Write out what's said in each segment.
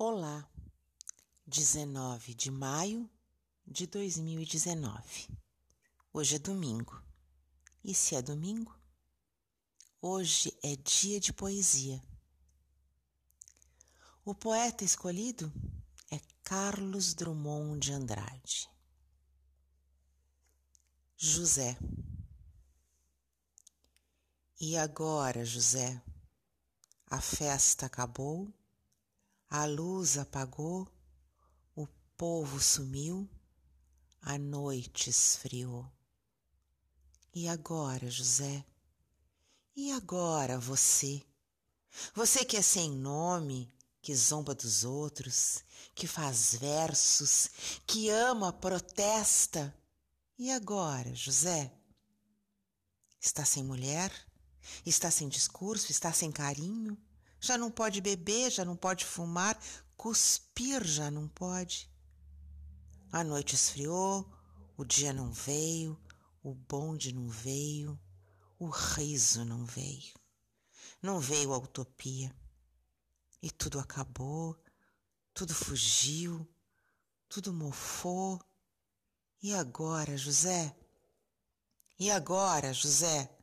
Olá, 19 de maio de 2019. Hoje é domingo. E se é domingo? Hoje é dia de poesia. O poeta escolhido é Carlos Drummond de Andrade. José. E agora, José? A festa acabou? A luz apagou, o povo sumiu, a noite esfriou. E agora, José? E agora você? Você que é sem nome, que zomba dos outros, que faz versos, que ama, protesta. E agora, José? Está sem mulher? Está sem discurso? Está sem carinho? Já não pode beber, já não pode fumar, cuspir já não pode. A noite esfriou, o dia não veio, o bonde não veio, o riso não veio. Não veio a utopia. E tudo acabou, tudo fugiu, tudo mofou. E agora, José? E agora, José?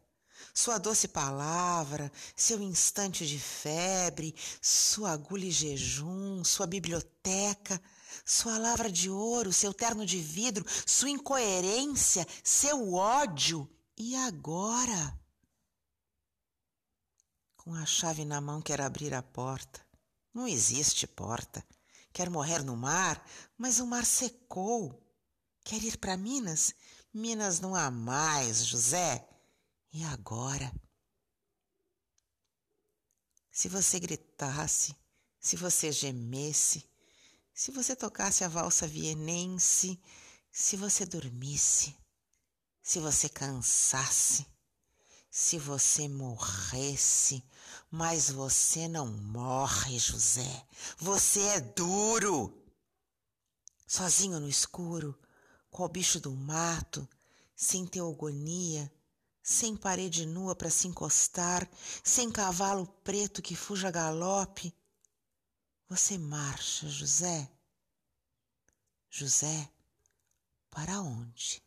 Sua doce palavra, seu instante de febre, sua agulha e jejum, sua biblioteca, sua lavra de ouro, seu terno de vidro, sua incoerência, seu ódio. E agora? Com a chave na mão, quer abrir a porta. Não existe porta. Quer morrer no mar, mas o mar secou. Quer ir para Minas? Minas não há mais, José. E agora? Se você gritasse, se você gemesse, se você tocasse a valsa vienense, se você dormisse, se você cansasse, se você morresse, mas você não morre, José. Você é duro. Sozinho no escuro, qual bicho do mato, sem teogonia, sem parede nua para se encostar, sem cavalo preto que fuja a galope. Você marcha, José. José, para onde?